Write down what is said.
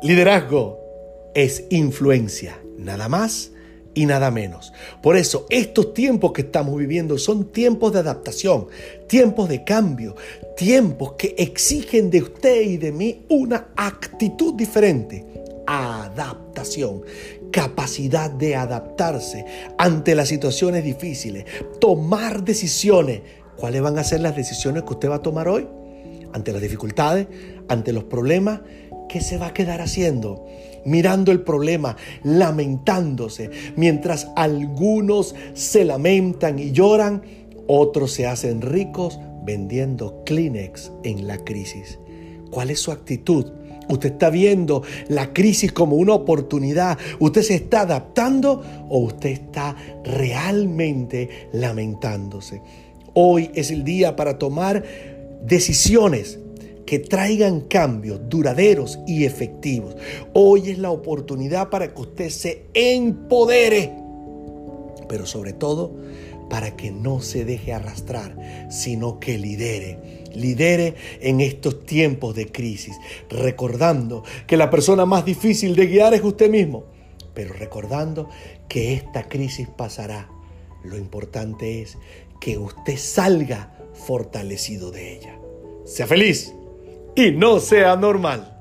Liderazgo es influencia, nada más y nada menos. Por eso estos tiempos que estamos viviendo son tiempos de adaptación, tiempos de cambio, tiempos que exigen de usted y de mí una actitud diferente. Adaptación, capacidad de adaptarse ante las situaciones difíciles, tomar decisiones. ¿Cuáles van a ser las decisiones que usted va a tomar hoy? Ante las dificultades, ante los problemas, ¿qué se va a quedar haciendo? Mirando el problema, lamentándose, mientras algunos se lamentan y lloran, otros se hacen ricos vendiendo Kleenex en la crisis. ¿Cuál es su actitud? ¿Usted está viendo la crisis como una oportunidad? ¿Usted se está adaptando o usted está realmente lamentándose? Hoy es el día para tomar decisiones que traigan cambios duraderos y efectivos. Hoy es la oportunidad para que usted se empodere, pero sobre todo para que no se deje arrastrar, sino que lidere. Lidere en estos tiempos de crisis, recordando que la persona más difícil de guiar es usted mismo, pero recordando que esta crisis pasará. Lo importante es que usted salga fortalecido de ella. Sea feliz y no sea normal.